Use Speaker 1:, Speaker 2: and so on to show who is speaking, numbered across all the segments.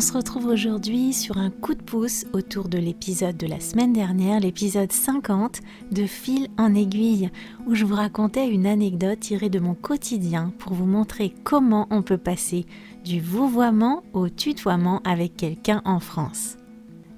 Speaker 1: On se retrouve aujourd'hui sur un coup de pouce autour de l'épisode de la semaine dernière, l'épisode 50 de Fil en aiguille, où je vous racontais une anecdote tirée de mon quotidien pour vous montrer comment on peut passer du vouvoiement au tutoiement avec quelqu'un en France.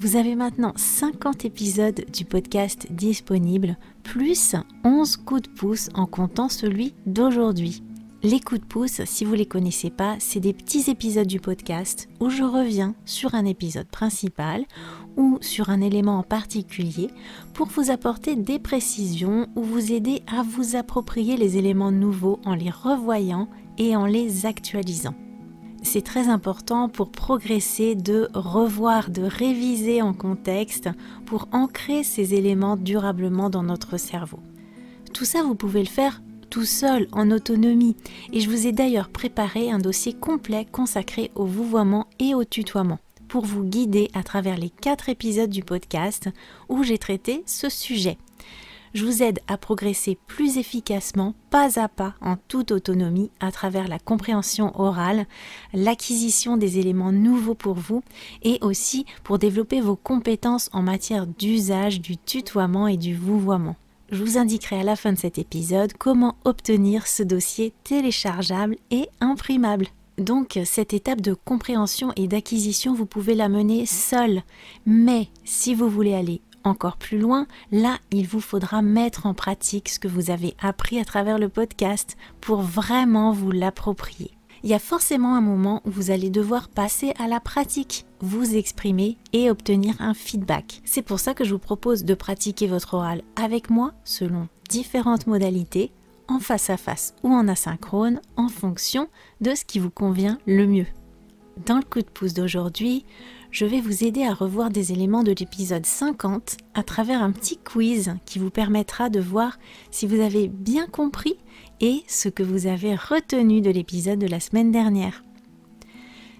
Speaker 1: Vous avez maintenant 50 épisodes du podcast disponibles, plus 11 coups de pouce en comptant celui d'aujourd'hui. Les coups de pouce, si vous ne les connaissez pas, c'est des petits épisodes du podcast où je reviens sur un épisode principal ou sur un élément en particulier pour vous apporter des précisions ou vous aider à vous approprier les éléments nouveaux en les revoyant et en les actualisant. C'est très important pour progresser de revoir, de réviser en contexte pour ancrer ces éléments durablement dans notre cerveau. Tout ça, vous pouvez le faire tout seul, en autonomie. Et je vous ai d'ailleurs préparé un dossier complet consacré au vouvoiement et au tutoiement pour vous guider à travers les quatre épisodes du podcast où j'ai traité ce sujet. Je vous aide à progresser plus efficacement, pas à pas, en toute autonomie, à travers la compréhension orale, l'acquisition des éléments nouveaux pour vous et aussi pour développer vos compétences en matière d'usage du tutoiement et du vouvoiement je vous indiquerai à la fin de cet épisode comment obtenir ce dossier téléchargeable et imprimable. Donc cette étape de compréhension et d'acquisition, vous pouvez la mener seule. Mais si vous voulez aller encore plus loin, là, il vous faudra mettre en pratique ce que vous avez appris à travers le podcast pour vraiment vous l'approprier il y a forcément un moment où vous allez devoir passer à la pratique, vous exprimer et obtenir un feedback. C'est pour ça que je vous propose de pratiquer votre oral avec moi selon différentes modalités, en face à face ou en asynchrone, en fonction de ce qui vous convient le mieux. Dans le coup de pouce d'aujourd'hui, je vais vous aider à revoir des éléments de l'épisode 50 à travers un petit quiz qui vous permettra de voir si vous avez bien compris et ce que vous avez retenu de l'épisode de la semaine dernière.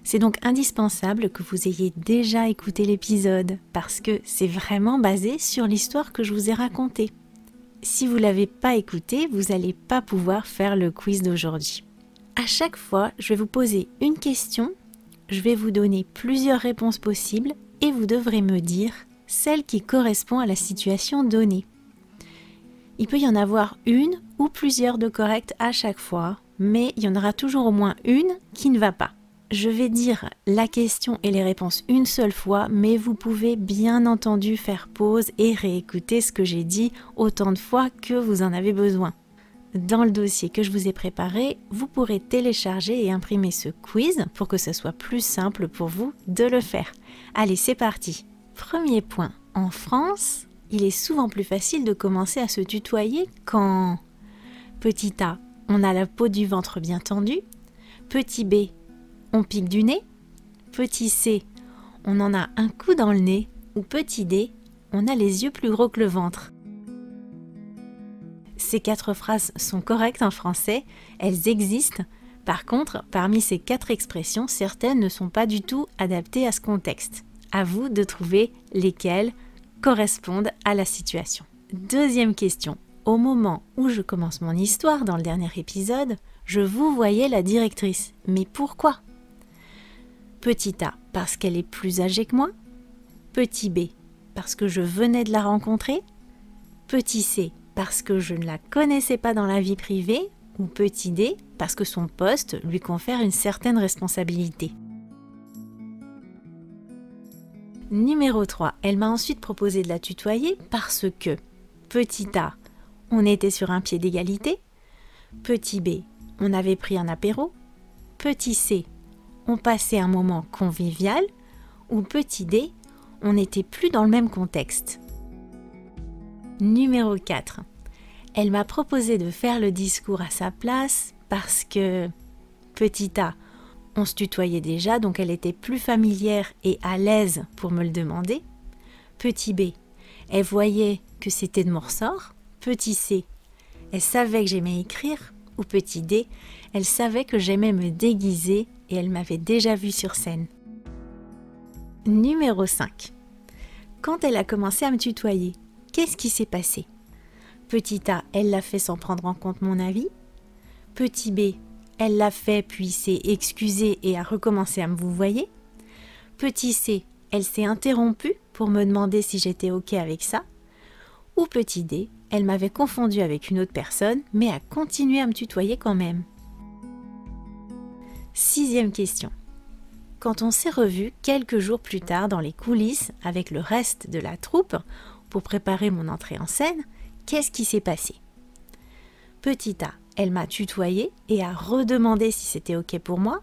Speaker 1: C'est donc indispensable que vous ayez déjà écouté l'épisode parce que c'est vraiment basé sur l'histoire que je vous ai racontée. Si vous ne l'avez pas écouté, vous n'allez pas pouvoir faire le quiz d'aujourd'hui. À chaque fois, je vais vous poser une question, je vais vous donner plusieurs réponses possibles et vous devrez me dire celle qui correspond à la situation donnée. Il peut y en avoir une ou plusieurs de correctes à chaque fois, mais il y en aura toujours au moins une qui ne va pas. Je vais dire la question et les réponses une seule fois, mais vous pouvez bien entendu faire pause et réécouter ce que j'ai dit autant de fois que vous en avez besoin. Dans le dossier que je vous ai préparé, vous pourrez télécharger et imprimer ce quiz pour que ce soit plus simple pour vous de le faire. Allez, c'est parti. Premier point. En France, il est souvent plus facile de commencer à se tutoyer quand Petit A, on a la peau du ventre bien tendue. Petit B, on pique du nez. Petit C, on en a un coup dans le nez. Ou petit D, on a les yeux plus gros que le ventre. Ces quatre phrases sont correctes en français, elles existent. Par contre, parmi ces quatre expressions, certaines ne sont pas du tout adaptées à ce contexte. À vous de trouver lesquelles correspondent à la situation. Deuxième question. Au moment où je commence mon histoire dans le dernier épisode, je vous voyais la directrice. Mais pourquoi? Petit A, parce qu'elle est plus âgée que moi. Petit B, parce que je venais de la rencontrer. Petit C, parce que je ne la connaissais pas dans la vie privée. Ou petit D, parce que son poste lui confère une certaine responsabilité. Numéro 3, elle m'a ensuite proposé de la tutoyer parce que petit A, on était sur un pied d'égalité. Petit B, on avait pris un apéro. Petit C, on passait un moment convivial. Ou petit D, on n'était plus dans le même contexte. Numéro 4. Elle m'a proposé de faire le discours à sa place parce que petit A, on se tutoyait déjà, donc elle était plus familière et à l'aise pour me le demander. Petit B, Elle voyait que c'était de mon ressort. Petit C, elle savait que j'aimais écrire. Ou petit D, elle savait que j'aimais me déguiser et elle m'avait déjà vu sur scène. Numéro 5. Quand elle a commencé à me tutoyer, qu'est-ce qui s'est passé? Petit A, elle l'a fait sans prendre en compte mon avis. Petit B, elle l'a fait puis s'est excusée et a recommencé à me vous voyez. Petit C, elle s'est interrompue pour me demander si j'étais OK avec ça. Ou petit D, elle m'avait confondu avec une autre personne mais a continué à me tutoyer quand même. Sixième question. Quand on s'est revu quelques jours plus tard dans les coulisses avec le reste de la troupe pour préparer mon entrée en scène, qu'est-ce qui s'est passé? Petit A, elle m'a tutoyé et a redemandé si c'était OK pour moi.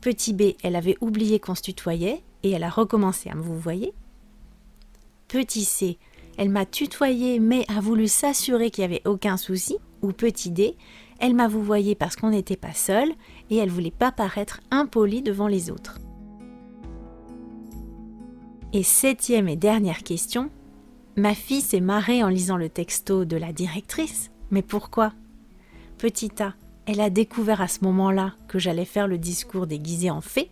Speaker 1: Petit B, elle avait oublié qu'on se tutoyait et elle a recommencé à me vous voyez. Petit C, elle m'a tutoyé mais a voulu s'assurer qu'il n'y avait aucun souci. Ou petit D, elle m'a vous voyé parce qu'on n'était pas seul et elle voulait pas paraître impolie devant les autres. Et septième et dernière question, ma fille s'est marrée en lisant le texto de la directrice. Mais pourquoi? Petit A, elle a découvert à ce moment-là que j'allais faire le discours déguisé en fée.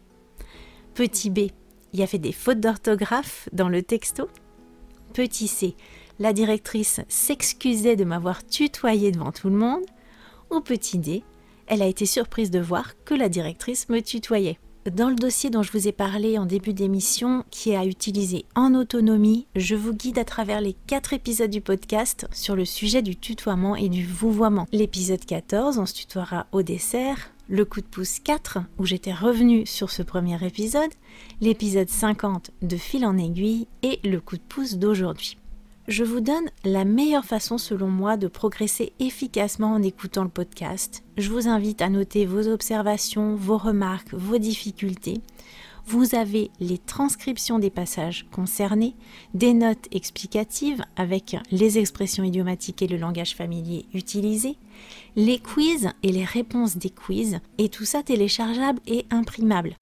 Speaker 1: Petit B, il y avait des fautes d'orthographe dans le texto. Petit C, la directrice s'excusait de m'avoir tutoyé devant tout le monde. Ou petit D, elle a été surprise de voir que la directrice me tutoyait. Dans le dossier dont je vous ai parlé en début d'émission, qui est à utiliser en autonomie, je vous guide à travers les quatre épisodes du podcast sur le sujet du tutoiement et du vouvoiement. L'épisode 14, on se tutoiera au dessert. Le coup de pouce 4, où j'étais revenue sur ce premier épisode. L'épisode 50 de fil en aiguille et le coup de pouce d'aujourd'hui. Je vous donne la meilleure façon selon moi de progresser efficacement en écoutant le podcast. Je vous invite à noter vos observations, vos remarques, vos difficultés. Vous avez les transcriptions des passages concernés, des notes explicatives avec les expressions idiomatiques et le langage familier utilisés, les quiz et les réponses des quiz, et tout ça téléchargeable et imprimable.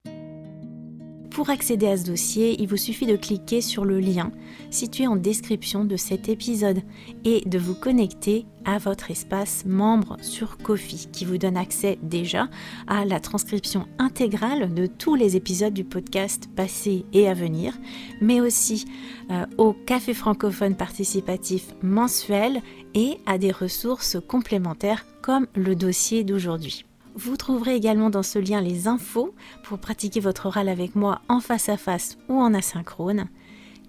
Speaker 1: Pour accéder à ce dossier, il vous suffit de cliquer sur le lien situé en description de cet épisode et de vous connecter à votre espace membre sur Kofi qui vous donne accès déjà à la transcription intégrale de tous les épisodes du podcast passé et à venir, mais aussi euh, au café francophone participatif mensuel et à des ressources complémentaires comme le dossier d'aujourd'hui. Vous trouverez également dans ce lien les infos pour pratiquer votre oral avec moi en face à face ou en asynchrone.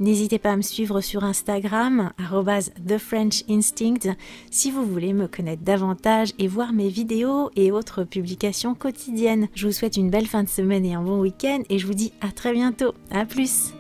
Speaker 1: N'hésitez pas à me suivre sur Instagram, TheFrenchInstinct, si vous voulez me connaître davantage et voir mes vidéos et autres publications quotidiennes. Je vous souhaite une belle fin de semaine et un bon week-end et je vous dis à très bientôt. A plus!